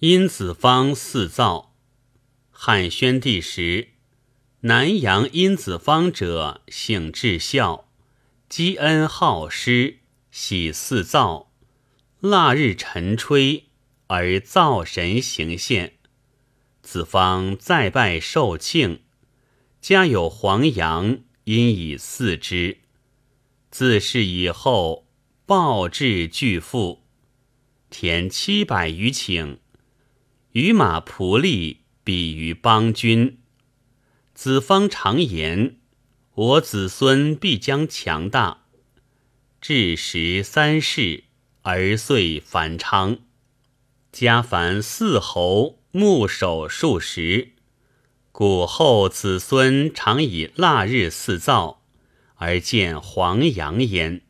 殷子方四造。汉宣帝时，南阳殷子方者，性至孝，积恩好施，喜四造。腊日晨吹，而灶神行献。子方再拜受庆，家有黄羊，因以祀之。自是以后，暴至巨富，田七百余顷，与马仆隶比于邦君。子方常言：“我子孙必将强大。”至十三世。而遂繁昌，家凡四侯，牧守数十。古后子孙常以腊日祀灶，而见黄羊焉。